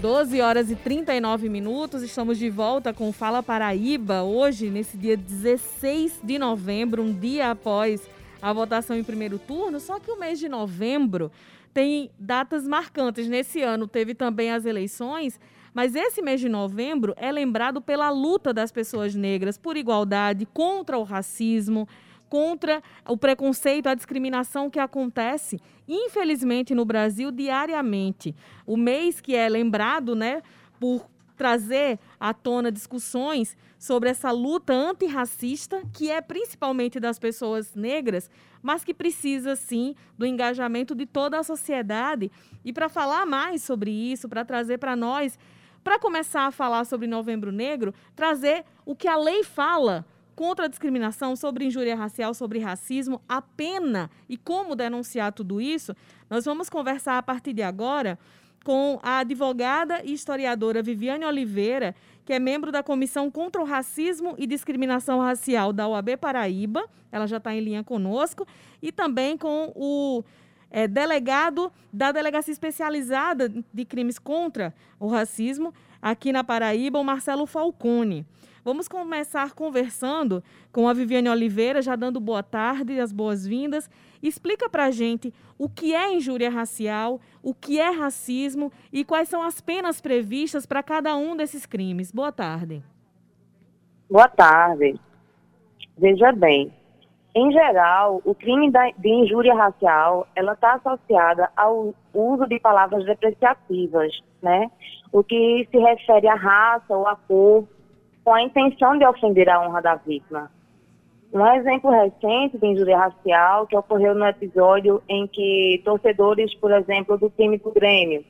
12 horas e 39 minutos, estamos de volta com Fala Paraíba, hoje, nesse dia 16 de novembro, um dia após a votação em primeiro turno, só que o mês de novembro tem datas marcantes. Nesse ano teve também as eleições, mas esse mês de novembro é lembrado pela luta das pessoas negras por igualdade, contra o racismo, contra o preconceito, a discriminação que acontece, infelizmente, no Brasil diariamente. O mês que é lembrado, né, por trazer à tona discussões sobre essa luta antirracista, que é principalmente das pessoas negras, mas que precisa sim do engajamento de toda a sociedade. E para falar mais sobre isso, para trazer para nós, para começar a falar sobre Novembro Negro, trazer o que a lei fala contra a discriminação, sobre injúria racial, sobre racismo, a pena e como denunciar tudo isso, nós vamos conversar a partir de agora com a advogada e historiadora Viviane Oliveira, que é membro da Comissão contra o Racismo e Discriminação Racial da UAB Paraíba. Ela já está em linha conosco. E também com o é, delegado da Delegacia Especializada de Crimes contra o Racismo, aqui na Paraíba, o Marcelo Falcone. Vamos começar conversando com a Viviane Oliveira, já dando boa tarde e as boas-vindas. Explica para a gente o que é injúria racial, o que é racismo e quais são as penas previstas para cada um desses crimes. Boa tarde. Boa tarde. Veja bem, em geral, o crime de injúria racial, ela está associada ao uso de palavras depreciativas, né? O que se refere à raça ou à cor, com a intenção de ofender a honra da vítima. Um exemplo recente de injúria racial que ocorreu no episódio em que torcedores, por exemplo, do time do Grêmio,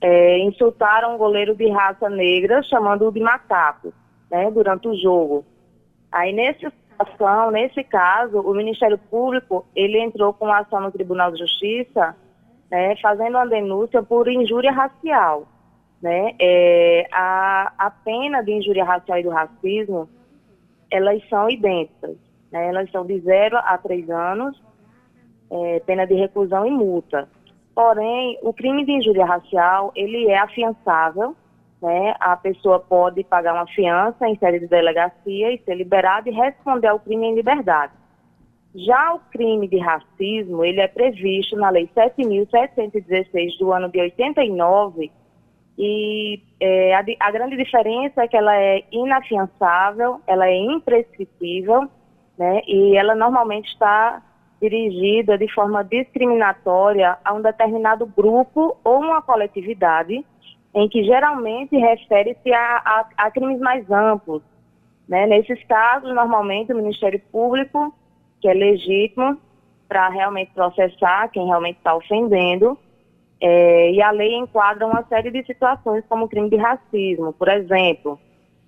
é, insultaram um goleiro de raça negra, chamando-o de macaco, né, durante o jogo. Aí, nessa situação, nesse caso, o Ministério Público, ele entrou com ação no Tribunal de Justiça, né, fazendo uma denúncia por injúria racial né? É, a, a pena de injúria racial e do racismo, elas são idênticas, né? Elas são de 0 a 3 anos, é, pena de reclusão e multa. Porém, o crime de injúria racial, ele é afiançável, né? A pessoa pode pagar uma fiança em sede de delegacia e ser liberada e responder ao crime em liberdade. Já o crime de racismo, ele é previsto na Lei 7.716 do ano de 89, e é, a, a, grande diferença é que ela é inafiançável, ela é imprescritível, né? E ela normalmente está dirigida de forma discriminatória a um determinado grupo ou uma coletividade, em que geralmente refere-se a, a, a, crimes mais amplos. Né? Nesses casos, normalmente o Ministério Público, que é legítimo para realmente processar quem realmente está ofendendo, é, e a lei enquadra uma série de situações como crime de racismo, por exemplo,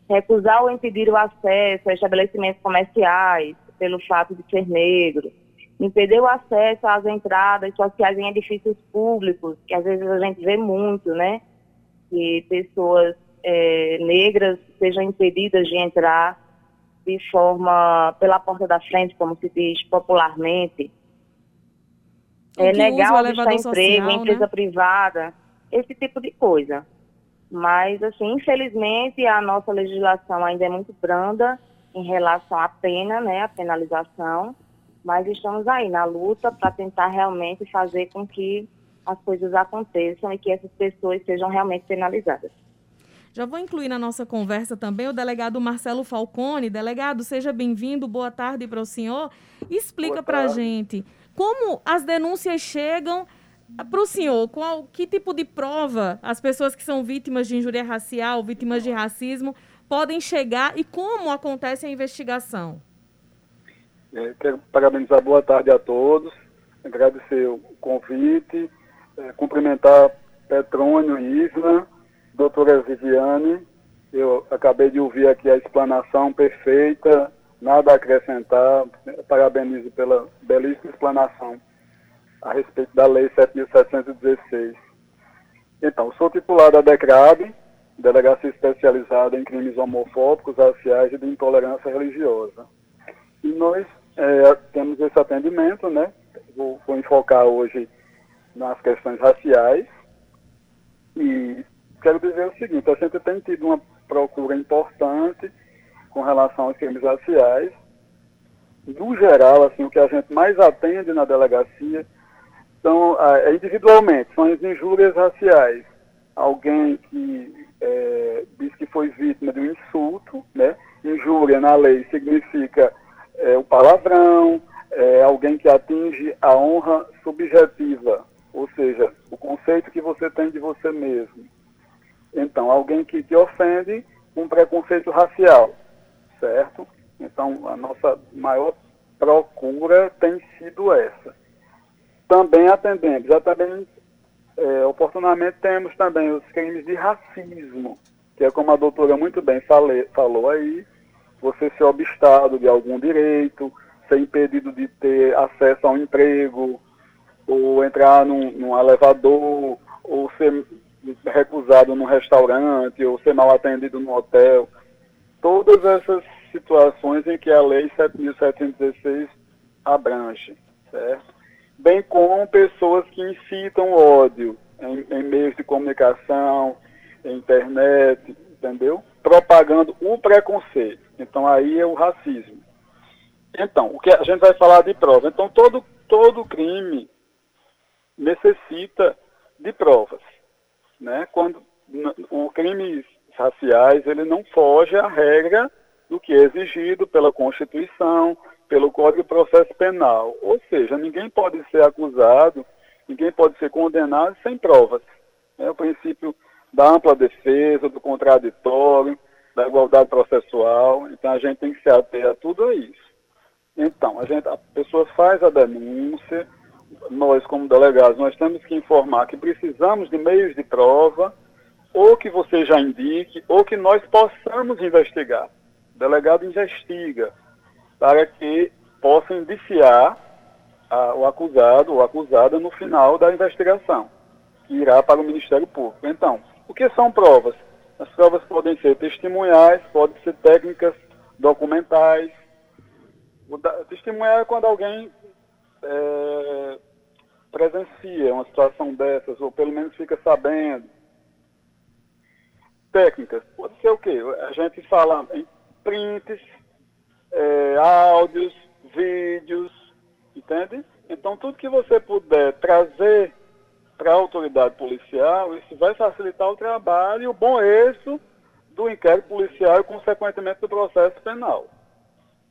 recusar ou impedir o acesso a estabelecimentos comerciais pelo fato de ser negro, impedir o acesso às entradas sociais em edifícios públicos, que às vezes a gente vê muito, né? Que pessoas é, negras sejam impedidas de entrar de forma pela porta da frente, como se diz popularmente é legal buscar emprego em empresa né? privada, esse tipo de coisa. Mas, assim, infelizmente, a nossa legislação ainda é muito branda em relação à pena, né, a penalização, mas estamos aí na luta para tentar realmente fazer com que as coisas aconteçam e que essas pessoas sejam realmente penalizadas. Já vou incluir na nossa conversa também o delegado Marcelo Falcone. Delegado, seja bem-vindo, boa tarde para o senhor. Explica para a gente como as denúncias chegam para o senhor? Qual, que tipo de prova as pessoas que são vítimas de injúria racial, vítimas de racismo, podem chegar e como acontece a investigação? É, quero parabenizar boa tarde a todos, agradecer o convite, é, cumprimentar Petrônio Isla, doutora Viviane. Eu acabei de ouvir aqui a explanação perfeita Nada a acrescentar. Parabenizo pela belíssima explanação a respeito da Lei 7.716. Então, sou titular da DECRAB, Delegacia Especializada em Crimes Homofóbicos, Raciais e de Intolerância Religiosa. E nós é, temos esse atendimento, né? Vou, vou enfocar hoje nas questões raciais e quero dizer o seguinte, a gente tem tido uma procura importante com relação aos crimes raciais. No geral, assim, o que a gente mais atende na delegacia são, é, individualmente, são as injúrias raciais. Alguém que é, diz que foi vítima de um insulto, né? Injúria na lei significa é, o palavrão, é, alguém que atinge a honra subjetiva, ou seja, o conceito que você tem de você mesmo. Então, alguém que te ofende com um preconceito racial, certo? Então, a nossa maior procura tem sido essa. Também atendemos, já também, é, oportunamente, temos também os crimes de racismo, que é como a doutora muito bem fale, falou aí, você ser obstado de algum direito, ser impedido de ter acesso a um emprego, ou entrar num, num elevador, ou ser recusado num restaurante, ou ser mal atendido no hotel. Todas essas situações em que a Lei 7.716 abrange, certo? Bem como pessoas que incitam ódio em, em meios de comunicação, internet, entendeu? Propagando o preconceito. Então aí é o racismo. Então, o que a gente vai falar de prova. Então, todo, todo crime necessita de provas. Né? Quando o crimes raciais, ele não foge à regra do que é exigido pela Constituição, pelo Código de Processo Penal. Ou seja, ninguém pode ser acusado, ninguém pode ser condenado sem provas. É o princípio da ampla defesa, do contraditório, da igualdade processual. Então a gente tem que se ater a tudo isso. Então, a, gente, a pessoa faz a denúncia, nós como delegados, nós temos que informar que precisamos de meios de prova, ou que você já indique, ou que nós possamos investigar. O delegado investiga para que possa indiciar a, o acusado ou acusada no final da investigação, que irá para o Ministério Público. Então, o que são provas? As provas podem ser testemunhais, podem ser técnicas documentais. Da, testemunhar é quando alguém é, presencia uma situação dessas, ou pelo menos fica sabendo. Técnicas, pode ser o quê? A gente fala em prints, é, áudios, vídeos, entende? Então, tudo que você puder trazer para a autoridade policial, isso vai facilitar o trabalho e o bom êxito do inquérito policial e, consequentemente, do processo penal.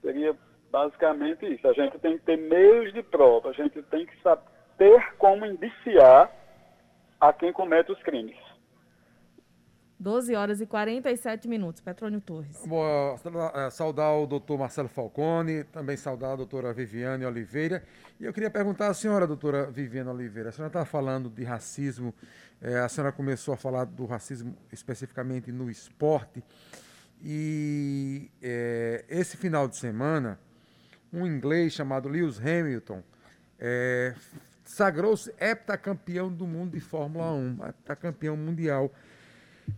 Seria basicamente isso. A gente tem que ter meios de prova, a gente tem que saber ter como indiciar a quem comete os crimes. 12 horas e 47 minutos. Petrônio Torres. Boa, eh, saudar o doutor Marcelo Falcone, também saudar a doutora Viviane Oliveira. E eu queria perguntar à senhora, doutora Viviane Oliveira, a senhora está falando de racismo, é, a senhora começou a falar do racismo especificamente no esporte. E é, esse final de semana, um inglês chamado Lewis Hamilton sagrou-se heptacampeão do mundo de Fórmula 1, heptacampeão mundial.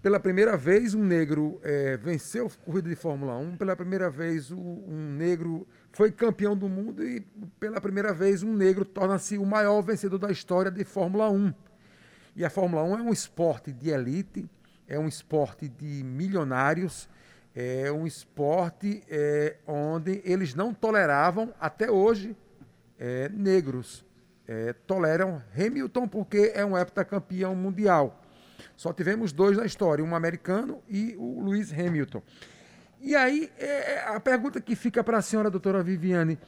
Pela primeira vez, um negro é, venceu corrida de Fórmula 1. Pela primeira vez, um negro foi campeão do mundo. E pela primeira vez, um negro torna-se o maior vencedor da história de Fórmula 1. E a Fórmula 1 é um esporte de elite, é um esporte de milionários, é um esporte é, onde eles não toleravam, até hoje, é, negros. É, toleram Hamilton porque é um heptacampeão mundial. Só tivemos dois na história, um americano e o Lewis Hamilton. E aí, é, é a pergunta que fica para a senhora, doutora Viviane,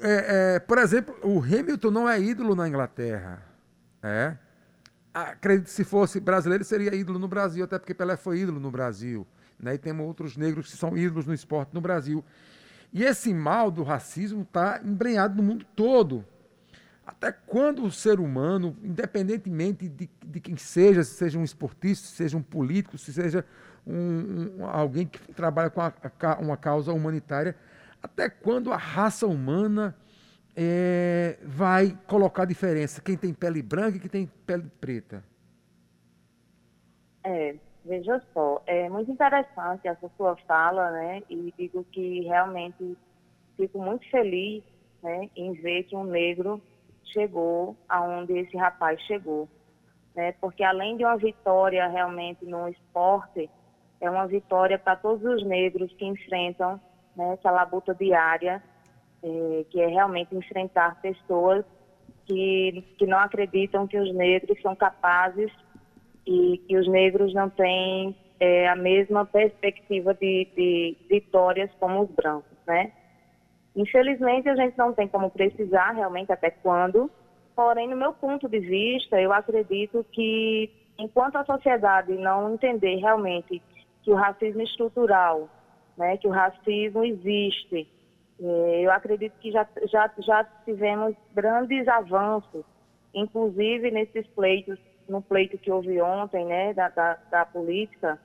é, é, por exemplo, o Hamilton não é ídolo na Inglaterra. É? Acredito que se fosse brasileiro, seria ídolo no Brasil, até porque Pelé foi ídolo no Brasil. Né? E temos outros negros que são ídolos no esporte no Brasil. E esse mal do racismo está embrenhado no mundo todo. Até quando o ser humano, independentemente de, de quem seja, se seja um esportista, se seja um político, se seja um, um, alguém que trabalha com a, a, uma causa humanitária, até quando a raça humana é, vai colocar diferença? Quem tem pele branca e quem tem pele preta? É, veja só, é muito interessante essa sua fala, né? E digo que realmente fico muito feliz né, em ver que um negro chegou aonde esse rapaz chegou. né? porque além de uma vitória realmente no esporte, é uma vitória para todos os negros que enfrentam né, essa labuta diária, é, que é realmente enfrentar pessoas que, que não acreditam que os negros são capazes e que os negros não têm é, a mesma perspectiva de, de, vitórias como os brancos, né? Infelizmente, a gente não tem como precisar realmente até quando, porém, no meu ponto de vista, eu acredito que enquanto a sociedade não entender realmente que o racismo estrutural, né, que o racismo existe, é, eu acredito que já, já, já tivemos grandes avanços, inclusive nesses pleitos, no pleito que houve ontem, né, da, da, da política,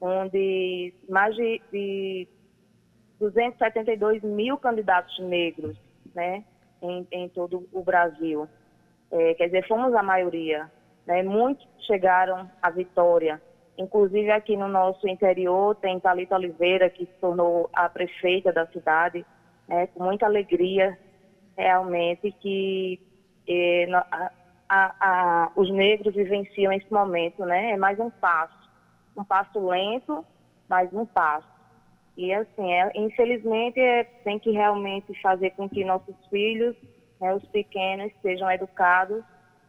onde mais de, de 272 mil candidatos negros, né, em, em todo o Brasil. É, quer dizer, fomos a maioria, né, muitos chegaram à vitória. Inclusive aqui no nosso interior tem Thalita Oliveira, que se tornou a prefeita da cidade, né, com muita alegria, realmente, que é, a, a, a, os negros vivenciam esse momento, né? É mais um passo um passo lento, mas um passo. E assim, é, infelizmente, é, tem que realmente fazer com que nossos filhos, né, os pequenos, sejam educados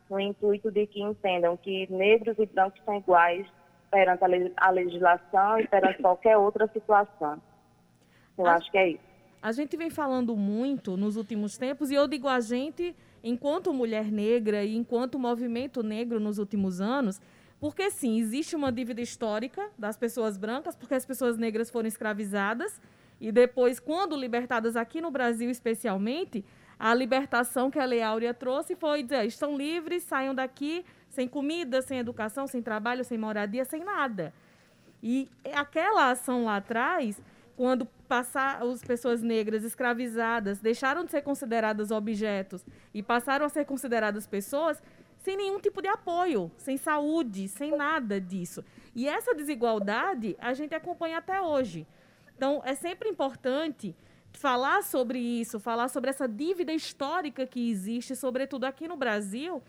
no intuito de que entendam que negros e brancos são iguais perante a legislação e perante qualquer outra situação. Eu a, acho que é isso. A gente vem falando muito nos últimos tempos, e eu digo a gente, enquanto mulher negra e enquanto movimento negro nos últimos anos, porque sim, existe uma dívida histórica das pessoas brancas, porque as pessoas negras foram escravizadas e depois, quando libertadas aqui no Brasil especialmente, a libertação que a Lei Áurea trouxe foi dizer, estão livres, saiam daqui sem comida, sem educação, sem trabalho, sem moradia, sem nada. E aquela ação lá atrás, quando passar as pessoas negras escravizadas deixaram de ser consideradas objetos e passaram a ser consideradas pessoas, sem nenhum tipo de apoio, sem saúde, sem nada disso. E essa desigualdade a gente acompanha até hoje. Então, é sempre importante falar sobre isso, falar sobre essa dívida histórica que existe, sobretudo aqui no Brasil,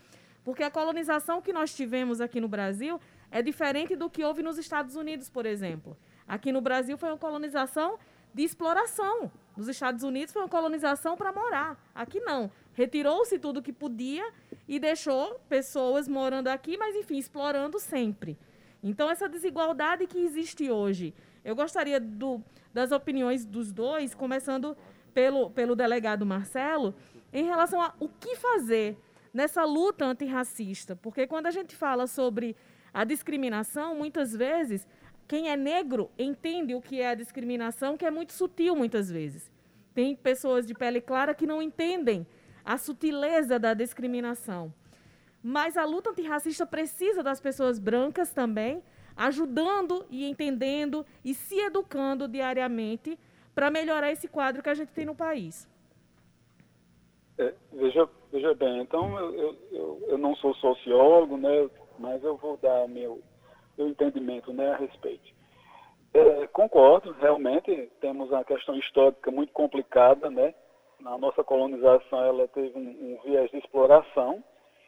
porque a colonização que nós tivemos aqui no Brasil é diferente do que houve nos Estados Unidos, por exemplo. Aqui no Brasil foi uma colonização de exploração. Nos Estados Unidos foi uma colonização para morar. Aqui não. Retirou-se tudo que podia e deixou pessoas morando aqui, mas enfim, explorando sempre. Então, essa desigualdade que existe hoje. Eu gostaria do, das opiniões dos dois, começando pelo, pelo delegado Marcelo, em relação a o que fazer nessa luta antirracista. Porque quando a gente fala sobre a discriminação, muitas vezes, quem é negro entende o que é a discriminação, que é muito sutil muitas vezes. Tem pessoas de pele clara que não entendem a sutileza da discriminação. Mas a luta antirracista precisa das pessoas brancas também, ajudando e entendendo e se educando diariamente para melhorar esse quadro que a gente tem no país. É, veja, veja bem, então eu, eu, eu não sou sociólogo, né, mas eu vou dar meu, meu entendimento né, a respeito. É, concordo, realmente temos uma questão histórica muito complicada, né? na nossa colonização ela teve um, um viés de exploração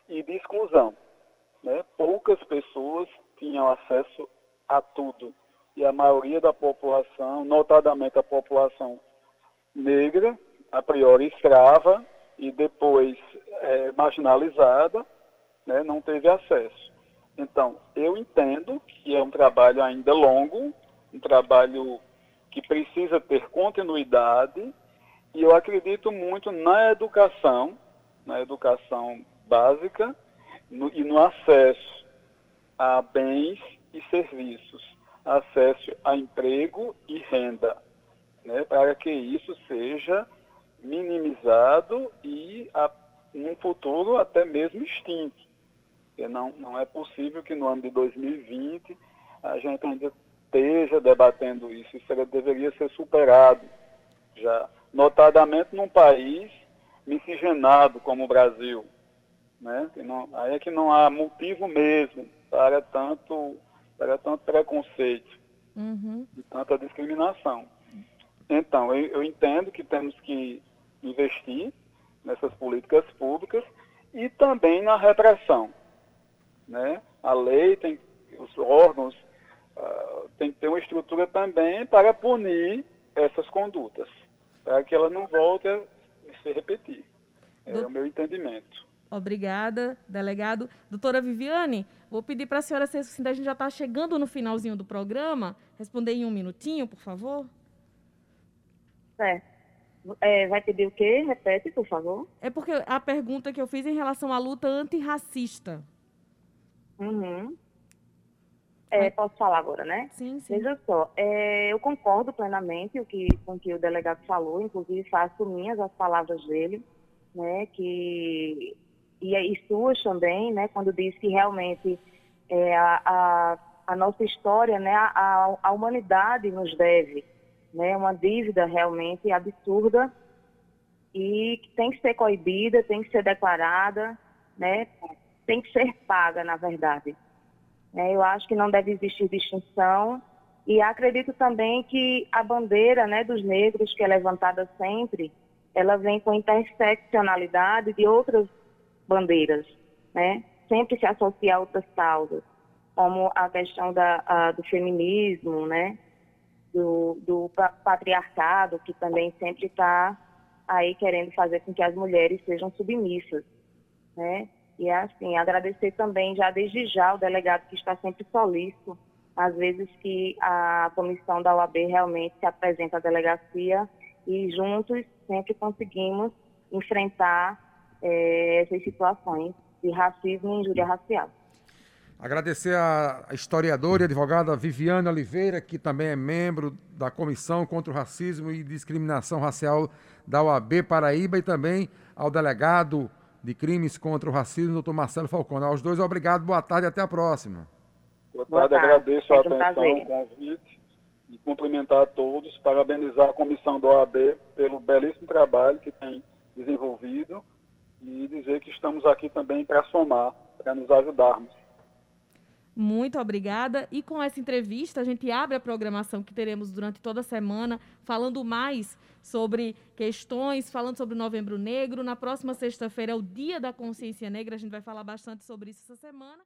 e de exclusão. Né? Poucas pessoas tinham acesso a tudo. E a maioria da população, notadamente a população negra, a priori escrava e depois é, marginalizada, né, não teve acesso. Então, eu entendo que é um trabalho ainda longo, um trabalho que precisa ter continuidade, e eu acredito muito na educação, na educação básica no, e no acesso a bens e serviços, acesso a emprego e renda, né, para que isso seja minimizado e num futuro até mesmo extinto. Porque não, não é possível que no ano de 2020 a gente ainda esteja debatendo isso. Isso deveria ser superado já notadamente num país miscigenado como o Brasil. Né? Não, aí é que não há motivo mesmo para tanto, para tanto preconceito uhum. e tanta discriminação. Então, eu, eu entendo que temos que investir nessas políticas públicas e também na repressão. Né? A lei tem, os órgãos uh, tem que ter uma estrutura também para punir essas condutas, para que ela não volte a se repetir. É Do... o meu entendimento. Obrigada, delegado. Doutora Viviane, vou pedir para a senhora, se assim, a gente já está chegando no finalzinho do programa, responder em um minutinho, por favor. Certo. É, vai pedir o quê? Repete, por favor. É porque a pergunta que eu fiz em relação à luta antirracista. Uhum. É, posso falar agora, né? Sim, sim. Veja só, é, eu concordo plenamente o que, com o que o delegado falou, inclusive faço minhas as palavras dele, né, que, e, e suas também, né, quando disse que realmente é, a, a, a, nossa história, né, a, a humanidade nos deve, né, uma dívida realmente absurda e que tem que ser coibida, tem que ser declarada, né, tem que ser paga, na verdade. É, eu acho que não deve existir distinção e acredito também que a bandeira né, dos negros, que é levantada sempre, ela vem com interseccionalidade de outras bandeiras, né? Sempre se associa a outras causas, como a questão da, a, do feminismo, né? Do, do patriarcado, que também sempre está aí querendo fazer com que as mulheres sejam submissas, né? E assim, agradecer também já desde já o delegado que está sempre solícito, às vezes que a comissão da OAB realmente se apresenta à delegacia e juntos sempre conseguimos enfrentar é, essas situações de racismo e injúria racial. Agradecer a historiadora e advogada Viviane Oliveira, que também é membro da Comissão contra o Racismo e Discriminação Racial da OAB Paraíba, e também ao delegado de Crimes contra o Racismo, doutor Marcelo Falcone. Aos dois, obrigado, boa tarde e até a próxima. Boa tarde, boa tarde. agradeço a atenção, o convite e cumprimentar a todos, parabenizar a comissão do OAB pelo belíssimo trabalho que tem desenvolvido e dizer que estamos aqui também para somar, para nos ajudarmos. Muito obrigada. E com essa entrevista, a gente abre a programação que teremos durante toda a semana, falando mais sobre questões, falando sobre o Novembro Negro. Na próxima sexta-feira é o Dia da Consciência Negra, a gente vai falar bastante sobre isso essa semana.